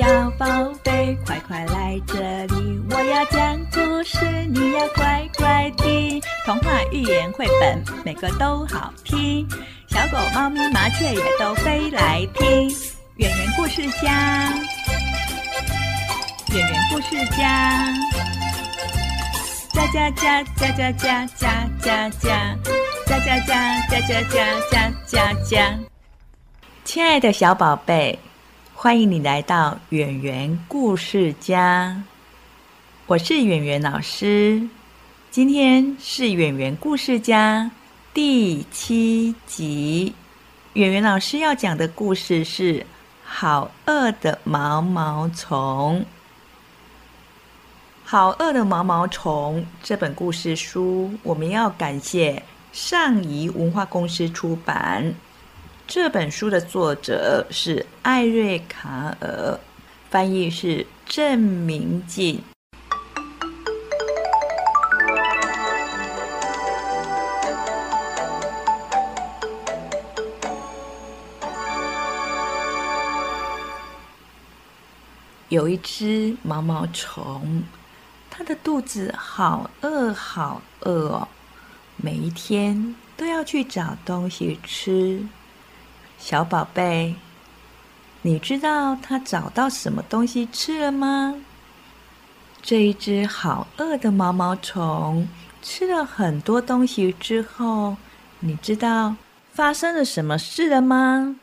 小宝贝，快快来这里！我要讲故事，你要乖乖听。童话、寓言、绘本，每个都好听。小狗、猫咪、麻雀也都飞来听。圆圆故事家，圆圆故事家，家家家家家家家家家家家家家家家家。亲爱的小宝贝。欢迎你来到圆圆故事家，我是圆圆老师。今天是圆圆故事家第七集，圆圆老师要讲的故事是《好饿的毛毛虫》。好饿的毛毛虫这本故事书，我们要感谢上仪文化公司出版。这本书的作者是艾瑞卡尔，翻译是郑明进。有一只毛毛虫，它的肚子好饿好饿哦，每一天都要去找东西吃。小宝贝，你知道它找到什么东西吃了吗？这一只好饿的毛毛虫吃了很多东西之后，你知道发生了什么事了吗？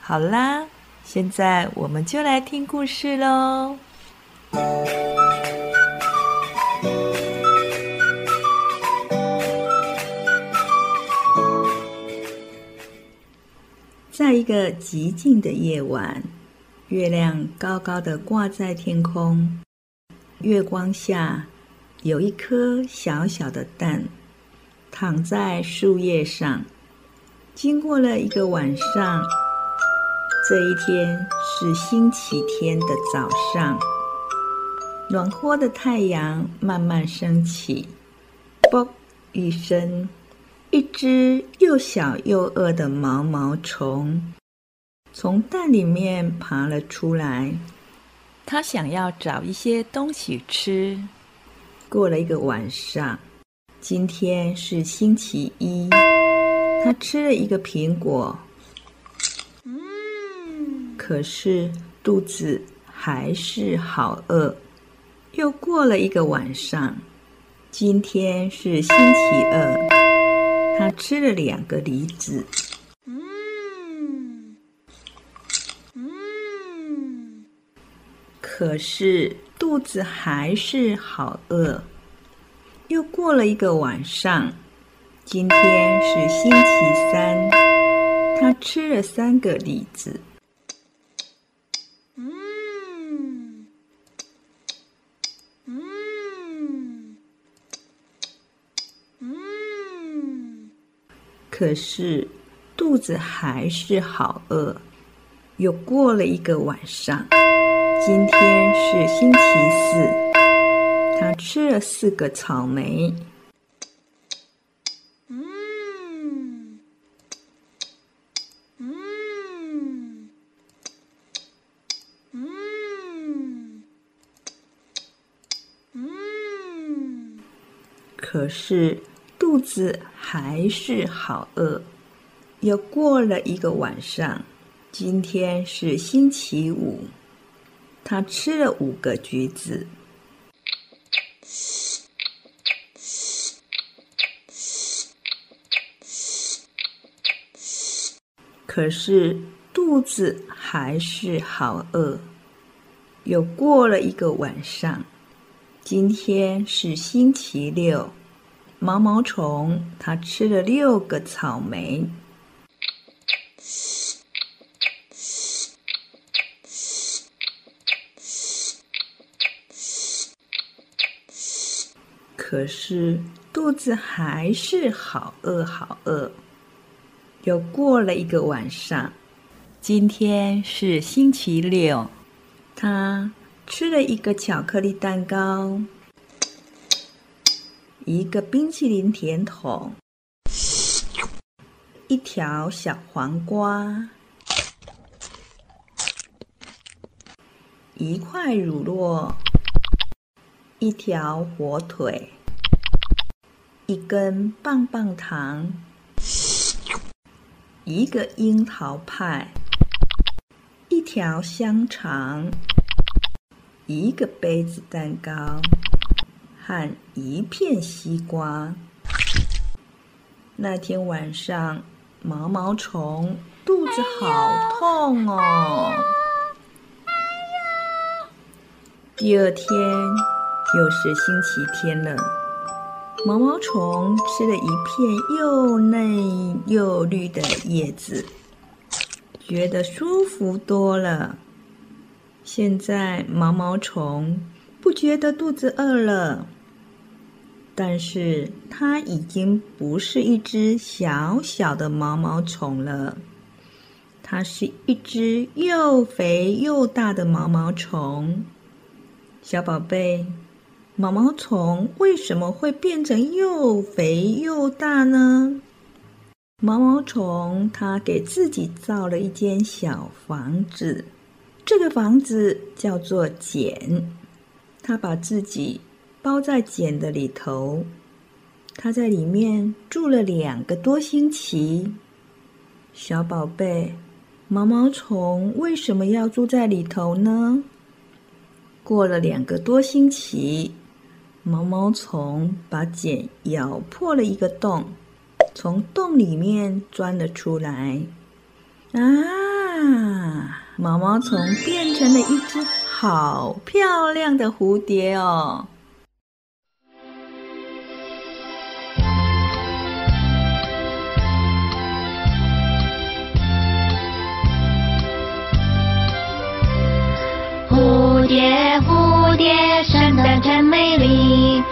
好啦，现在我们就来听故事喽。一个寂静的夜晚，月亮高高的挂在天空，月光下有一颗小小的蛋躺在树叶上。经过了一个晚上，这一天是星期天的早上，暖和的太阳慢慢升起，啵一声。一只又小又饿的毛毛虫从蛋里面爬了出来，它想要找一些东西吃。过了一个晚上，今天是星期一，它吃了一个苹果，嗯，可是肚子还是好饿。又过了一个晚上，今天是星期二。他吃了两个梨子，嗯嗯，可是肚子还是好饿。又过了一个晚上，今天是星期三，他吃了三个李子。嗯可是肚子还是好饿。又过了一个晚上，今天是星期四，他吃了四个草莓。嗯，可是。肚子还是好饿。又过了一个晚上，今天是星期五，他吃了五个橘子。可是肚子还是好饿。又过了一个晚上，今天是星期六。毛毛虫，它吃了六个草莓，可是肚子还是好饿好饿。又过了一个晚上，今天是星期六，他吃了一个巧克力蛋糕。一个冰淇淋甜筒，一条小黄瓜，一块乳酪，一条火腿，一根棒棒糖，一个樱桃派，一条香肠，一个杯子蛋糕，和一片西瓜。那天晚上，毛毛虫肚子好痛哦。第二天又是星期天了，毛毛虫吃了一片又嫩又绿的叶子，觉得舒服多了。现在毛毛虫不觉得肚子饿了。但是它已经不是一只小小的毛毛虫了，它是一只又肥又大的毛毛虫。小宝贝，毛毛虫为什么会变成又肥又大呢？毛毛虫它给自己造了一间小房子，这个房子叫做茧，它把自己。包在茧的里头，它在里面住了两个多星期。小宝贝，毛毛虫为什么要住在里头呢？过了两个多星期，毛毛虫把茧咬破了一个洞，从洞里面钻了出来。啊！毛毛虫变成了一只好漂亮的蝴蝶哦！真美丽，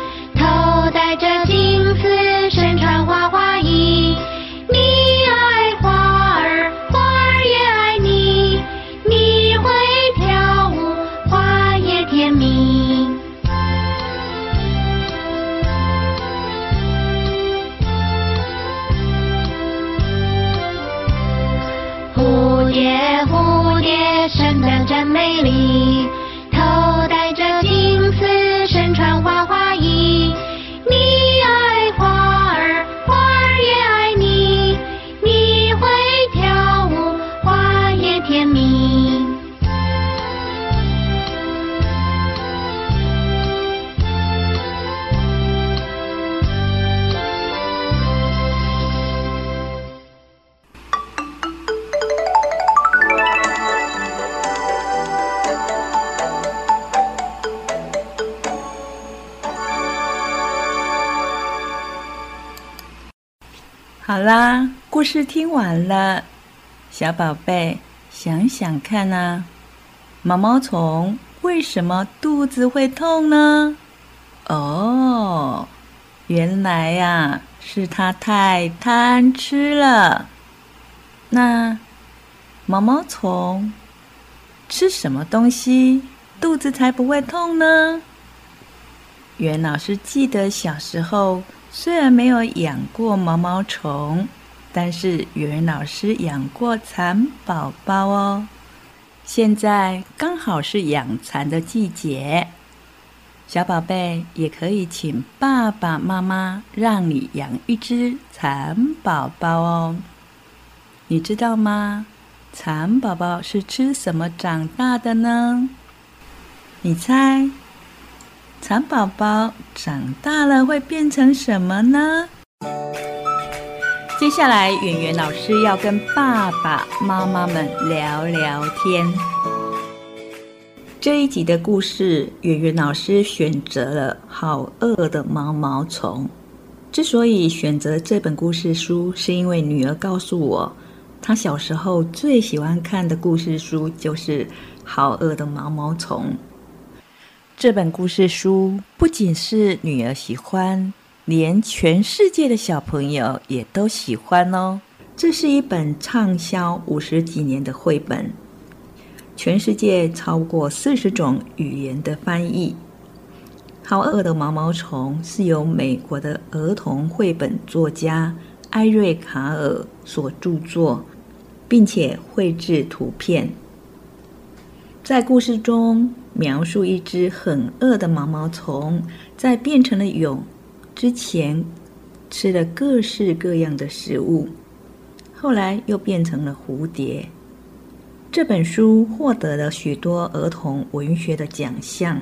好啦，故事听完了，小宝贝想想看啊，毛毛虫为什么肚子会痛呢？哦，原来呀，是它太贪吃了。那毛毛虫吃什么东西肚子才不会痛呢？袁老师记得小时候。虽然没有养过毛毛虫，但是语文老师养过蚕宝宝哦。现在刚好是养蚕的季节，小宝贝也可以请爸爸妈妈让你养一只蚕宝宝哦。你知道吗？蚕宝宝是吃什么长大的呢？你猜？蚕宝宝长大了会变成什么呢？接下来，圆圆老师要跟爸爸妈妈们聊聊天。这一集的故事，圆圆老师选择了《好饿的毛毛虫》。之所以选择这本故事书，是因为女儿告诉我，她小时候最喜欢看的故事书就是《好饿的毛毛虫》。这本故事书不仅是女儿喜欢，连全世界的小朋友也都喜欢哦。这是一本畅销五十几年的绘本，全世界超过四十种语言的翻译。好饿的毛毛虫是由美国的儿童绘本作家艾瑞卡尔所著作，并且绘制图片。在故事中描述一只很饿的毛毛虫，在变成了蛹之前，吃了各式各样的食物，后来又变成了蝴蝶。这本书获得了许多儿童文学的奖项，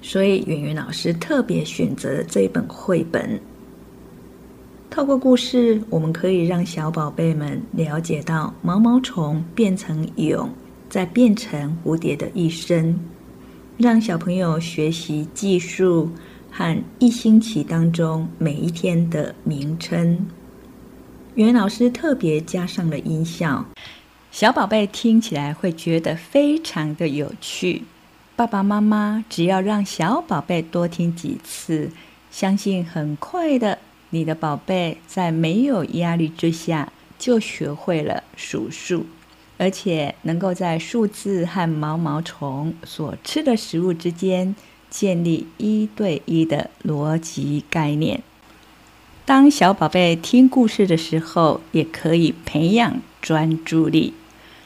所以圆圆老师特别选择了这本绘本。透过故事，我们可以让小宝贝们了解到毛毛虫变成蛹。在变成蝴蝶的一生，让小朋友学习技术和一星期当中每一天的名称。袁老师特别加上了音效，小宝贝听起来会觉得非常的有趣。爸爸妈妈只要让小宝贝多听几次，相信很快的，你的宝贝在没有压力之下就学会了数数。而且能够在数字和毛毛虫所吃的食物之间建立一对一的逻辑概念。当小宝贝听故事的时候，也可以培养专注力。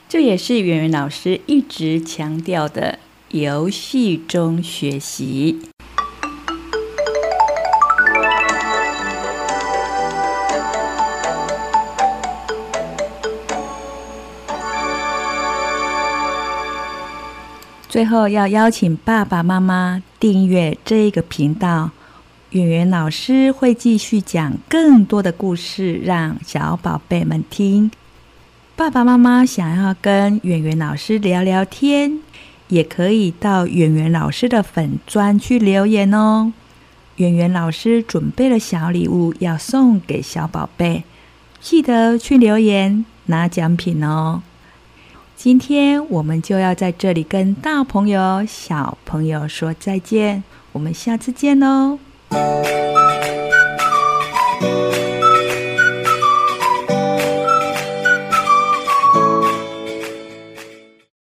这也是圆圆老师一直强调的游戏中学习。最后要邀请爸爸妈妈订阅这个频道，圆圆老师会继续讲更多的故事，让小宝贝们听。爸爸妈妈想要跟圆圆老师聊聊天，也可以到圆圆老师的粉专去留言哦。圆圆老师准备了小礼物要送给小宝贝，记得去留言拿奖品哦。今天我们就要在这里跟大朋友、小朋友说再见，我们下次见喽。